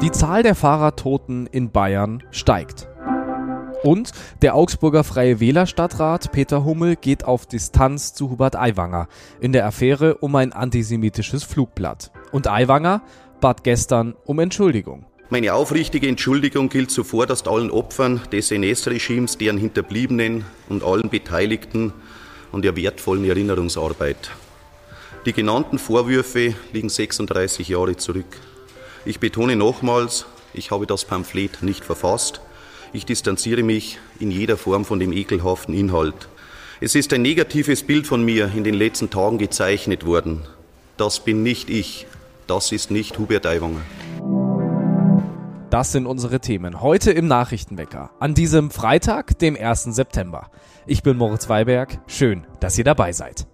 Die Zahl der Fahrradtoten in Bayern steigt. Und der Augsburger Freie Wählerstadtrat Peter Hummel geht auf Distanz zu Hubert Aiwanger in der Affäre um ein antisemitisches Flugblatt. Und Aiwanger bat gestern um Entschuldigung. Meine aufrichtige Entschuldigung gilt zuvorderst allen Opfern des NS-Regimes, deren Hinterbliebenen und allen Beteiligten an der wertvollen Erinnerungsarbeit. Die genannten Vorwürfe liegen 36 Jahre zurück. Ich betone nochmals, ich habe das Pamphlet nicht verfasst. Ich distanziere mich in jeder Form von dem ekelhaften Inhalt. Es ist ein negatives Bild von mir in den letzten Tagen gezeichnet worden. Das bin nicht ich. Das ist nicht Hubert Aiwanger. Das sind unsere Themen heute im Nachrichtenwecker an diesem Freitag, dem 1. September. Ich bin Moritz Weiberg. Schön, dass ihr dabei seid.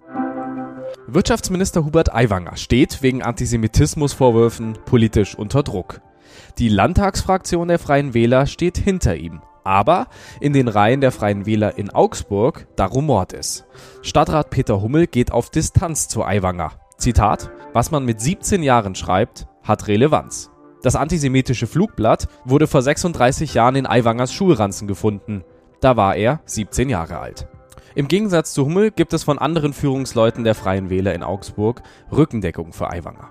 Wirtschaftsminister Hubert Aiwanger steht wegen Antisemitismusvorwürfen politisch unter Druck. Die Landtagsfraktion der Freien Wähler steht hinter ihm. Aber in den Reihen der Freien Wähler in Augsburg, da rumort es. Stadtrat Peter Hummel geht auf Distanz zu Aiwanger. Zitat, was man mit 17 Jahren schreibt, hat Relevanz. Das antisemitische Flugblatt wurde vor 36 Jahren in Aiwangers Schulranzen gefunden. Da war er 17 Jahre alt. Im Gegensatz zu Hummel gibt es von anderen Führungsleuten der Freien Wähler in Augsburg Rückendeckung für Aiwanger.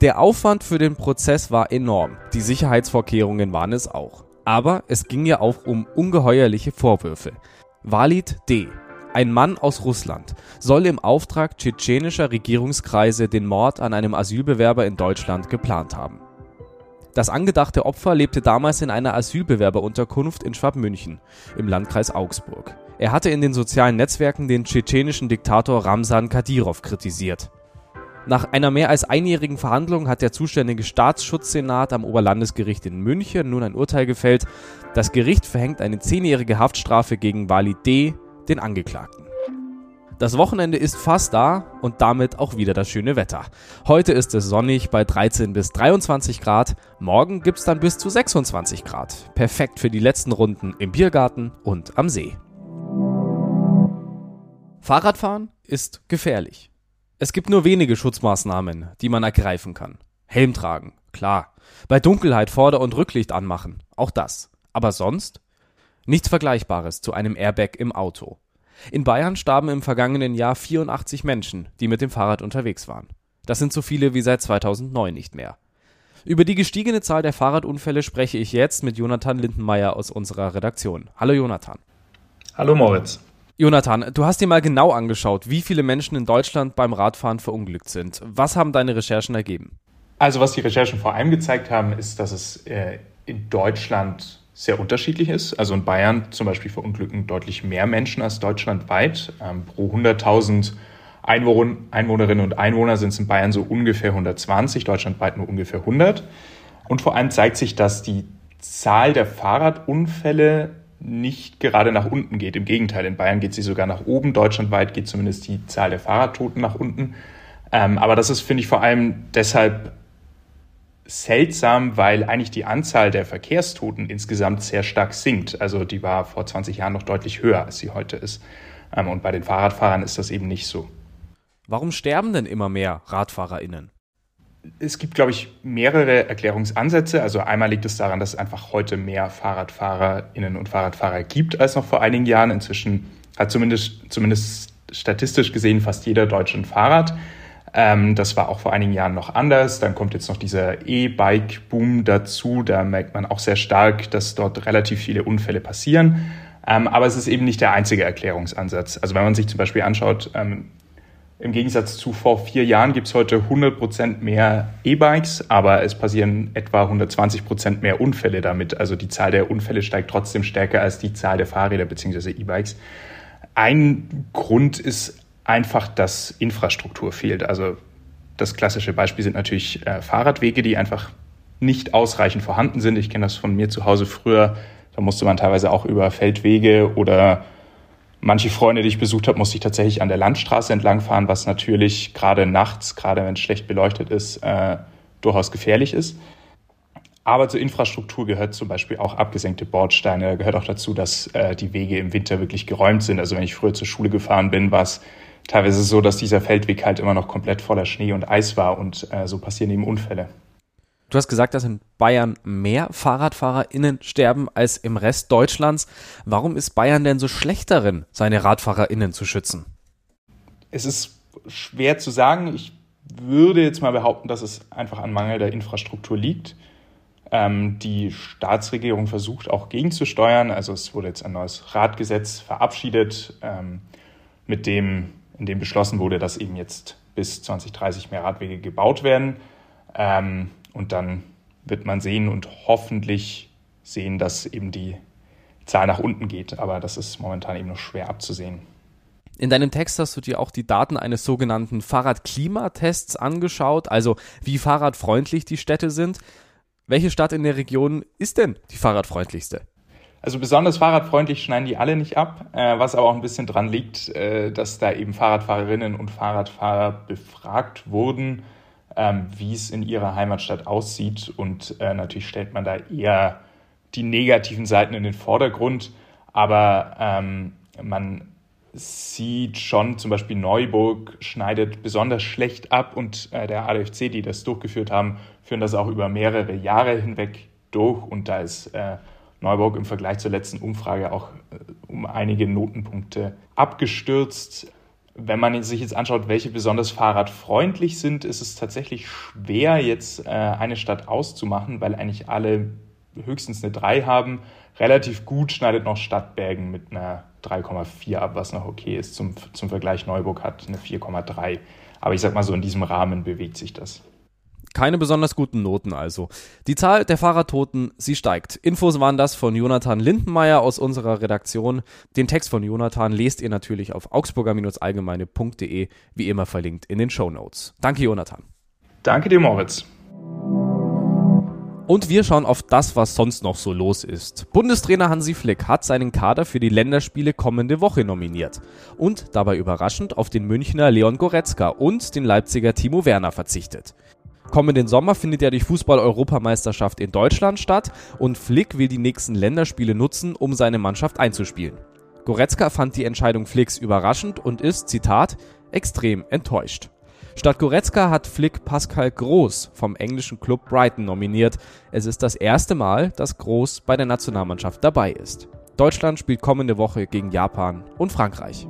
Der Aufwand für den Prozess war enorm, die Sicherheitsvorkehrungen waren es auch. Aber es ging ja auch um ungeheuerliche Vorwürfe. Walid D., ein Mann aus Russland, soll im Auftrag tschetschenischer Regierungskreise den Mord an einem Asylbewerber in Deutschland geplant haben. Das angedachte Opfer lebte damals in einer Asylbewerberunterkunft in Schwabmünchen im Landkreis Augsburg. Er hatte in den sozialen Netzwerken den tschetschenischen Diktator Ramsan Kadyrov kritisiert. Nach einer mehr als einjährigen Verhandlung hat der zuständige Staatsschutzsenat am Oberlandesgericht in München nun ein Urteil gefällt. Das Gericht verhängt eine zehnjährige Haftstrafe gegen Walid D., den Angeklagten. Das Wochenende ist fast da und damit auch wieder das schöne Wetter. Heute ist es sonnig bei 13 bis 23 Grad, morgen gibt es dann bis zu 26 Grad. Perfekt für die letzten Runden im Biergarten und am See. Fahrradfahren ist gefährlich. Es gibt nur wenige Schutzmaßnahmen, die man ergreifen kann. Helm tragen, klar. Bei Dunkelheit Vorder- und Rücklicht anmachen, auch das. Aber sonst? Nichts Vergleichbares zu einem Airbag im Auto. In Bayern starben im vergangenen Jahr 84 Menschen, die mit dem Fahrrad unterwegs waren. Das sind so viele wie seit 2009 nicht mehr. Über die gestiegene Zahl der Fahrradunfälle spreche ich jetzt mit Jonathan Lindenmeier aus unserer Redaktion. Hallo Jonathan. Hallo Moritz. Jonathan, du hast dir mal genau angeschaut, wie viele Menschen in Deutschland beim Radfahren verunglückt sind. Was haben deine Recherchen ergeben? Also was die Recherchen vor allem gezeigt haben, ist, dass es äh, in Deutschland sehr unterschiedlich ist. Also in Bayern zum Beispiel verunglücken deutlich mehr Menschen als deutschlandweit. Ähm, pro 100.000 Einwohn Einwohnerinnen und Einwohner sind es in Bayern so ungefähr 120, deutschlandweit nur ungefähr 100. Und vor allem zeigt sich, dass die Zahl der Fahrradunfälle nicht gerade nach unten geht. Im Gegenteil, in Bayern geht sie sogar nach oben. Deutschlandweit geht zumindest die Zahl der Fahrradtoten nach unten. Ähm, aber das ist, finde ich, vor allem deshalb seltsam, weil eigentlich die Anzahl der Verkehrstoten insgesamt sehr stark sinkt. Also die war vor 20 Jahren noch deutlich höher, als sie heute ist. Ähm, und bei den Fahrradfahrern ist das eben nicht so. Warum sterben denn immer mehr RadfahrerInnen? Es gibt, glaube ich, mehrere Erklärungsansätze. Also einmal liegt es daran, dass es einfach heute mehr FahrradfahrerInnen und Fahrradfahrer gibt als noch vor einigen Jahren. Inzwischen hat zumindest, zumindest statistisch gesehen fast jeder Deutsche ein Fahrrad. Ähm, das war auch vor einigen Jahren noch anders. Dann kommt jetzt noch dieser E-Bike-Boom dazu. Da merkt man auch sehr stark, dass dort relativ viele Unfälle passieren. Ähm, aber es ist eben nicht der einzige Erklärungsansatz. Also wenn man sich zum Beispiel anschaut, ähm, im Gegensatz zu vor vier Jahren gibt es heute 100 Prozent mehr E-Bikes, aber es passieren etwa 120 Prozent mehr Unfälle damit. Also die Zahl der Unfälle steigt trotzdem stärker als die Zahl der Fahrräder bzw. E-Bikes. Ein Grund ist einfach, dass Infrastruktur fehlt. Also das klassische Beispiel sind natürlich äh, Fahrradwege, die einfach nicht ausreichend vorhanden sind. Ich kenne das von mir zu Hause früher. Da musste man teilweise auch über Feldwege oder Manche Freunde, die ich besucht habe, musste ich tatsächlich an der Landstraße entlangfahren, was natürlich gerade nachts, gerade wenn es schlecht beleuchtet ist, äh, durchaus gefährlich ist. Aber zur Infrastruktur gehört zum Beispiel auch abgesenkte Bordsteine. Da gehört auch dazu, dass äh, die Wege im Winter wirklich geräumt sind. Also wenn ich früher zur Schule gefahren bin, war es teilweise so, dass dieser Feldweg halt immer noch komplett voller Schnee und Eis war und äh, so passieren eben Unfälle. Du hast gesagt, dass in Bayern mehr FahrradfahrerInnen sterben als im Rest Deutschlands. Warum ist Bayern denn so schlecht darin, seine RadfahrerInnen zu schützen? Es ist schwer zu sagen. Ich würde jetzt mal behaupten, dass es einfach an Mangel der Infrastruktur liegt. Ähm, die Staatsregierung versucht auch gegenzusteuern. Also es wurde jetzt ein neues Radgesetz verabschiedet, ähm, mit dem, in dem beschlossen wurde, dass eben jetzt bis 2030 mehr Radwege gebaut werden. Ähm, und dann wird man sehen und hoffentlich sehen, dass eben die Zahl nach unten geht. Aber das ist momentan eben noch schwer abzusehen. In deinem Text hast du dir auch die Daten eines sogenannten Fahrradklimatests angeschaut, also wie fahrradfreundlich die Städte sind. Welche Stadt in der Region ist denn die fahrradfreundlichste? Also besonders fahrradfreundlich schneiden die alle nicht ab, äh, was aber auch ein bisschen dran liegt, äh, dass da eben Fahrradfahrerinnen und Fahrradfahrer befragt wurden ähm, wie es in ihrer Heimatstadt aussieht. Und äh, natürlich stellt man da eher die negativen Seiten in den Vordergrund. Aber ähm, man sieht schon, zum Beispiel Neuburg schneidet besonders schlecht ab und äh, der ADFC, die das durchgeführt haben, führen das auch über mehrere Jahre hinweg durch. Und da ist äh, Neuburg im Vergleich zur letzten Umfrage auch äh, um einige Notenpunkte abgestürzt wenn man sich jetzt anschaut, welche besonders fahrradfreundlich sind, ist es tatsächlich schwer, jetzt äh, eine Stadt auszumachen, weil eigentlich alle höchstens eine 3 haben. Relativ gut schneidet noch Stadtbergen mit einer 3,4 ab, was noch okay ist. Zum, zum Vergleich Neuburg hat eine 4,3. Aber ich sag mal so, in diesem Rahmen bewegt sich das. Keine besonders guten Noten also. Die Zahl der Fahrradtoten, sie steigt. Infos waren das von Jonathan Lindenmeier aus unserer Redaktion. Den Text von Jonathan lest ihr natürlich auf augsburger-allgemeine.de, wie immer verlinkt in den Show Notes. Danke, Jonathan. Danke dir, Moritz. Und wir schauen auf das, was sonst noch so los ist. Bundestrainer Hansi Flick hat seinen Kader für die Länderspiele kommende Woche nominiert und dabei überraschend auf den Münchner Leon Goretzka und den Leipziger Timo Werner verzichtet. Kommenden Sommer findet ja die Fußball-Europameisterschaft in Deutschland statt und Flick will die nächsten Länderspiele nutzen, um seine Mannschaft einzuspielen. Goretzka fand die Entscheidung Flicks überraschend und ist, Zitat, extrem enttäuscht. Statt Goretzka hat Flick Pascal Groß vom englischen Club Brighton nominiert. Es ist das erste Mal, dass Groß bei der Nationalmannschaft dabei ist. Deutschland spielt kommende Woche gegen Japan und Frankreich.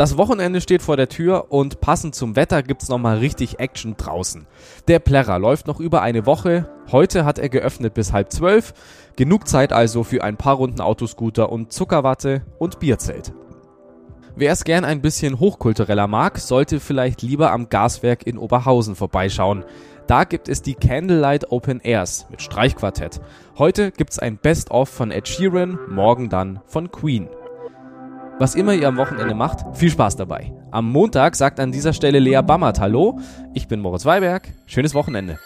Das Wochenende steht vor der Tür und passend zum Wetter gibt's nochmal richtig Action draußen. Der Plärrer läuft noch über eine Woche. Heute hat er geöffnet bis halb zwölf. Genug Zeit also für ein paar Runden Autoscooter und Zuckerwatte und Bierzelt. Wer es gern ein bisschen hochkultureller mag, sollte vielleicht lieber am Gaswerk in Oberhausen vorbeischauen. Da gibt es die Candlelight Open Airs mit Streichquartett. Heute gibt's ein Best-of von Ed Sheeran, morgen dann von Queen. Was immer ihr am Wochenende macht, viel Spaß dabei. Am Montag sagt an dieser Stelle Lea Bammert Hallo. Ich bin Moritz Weiberg. Schönes Wochenende.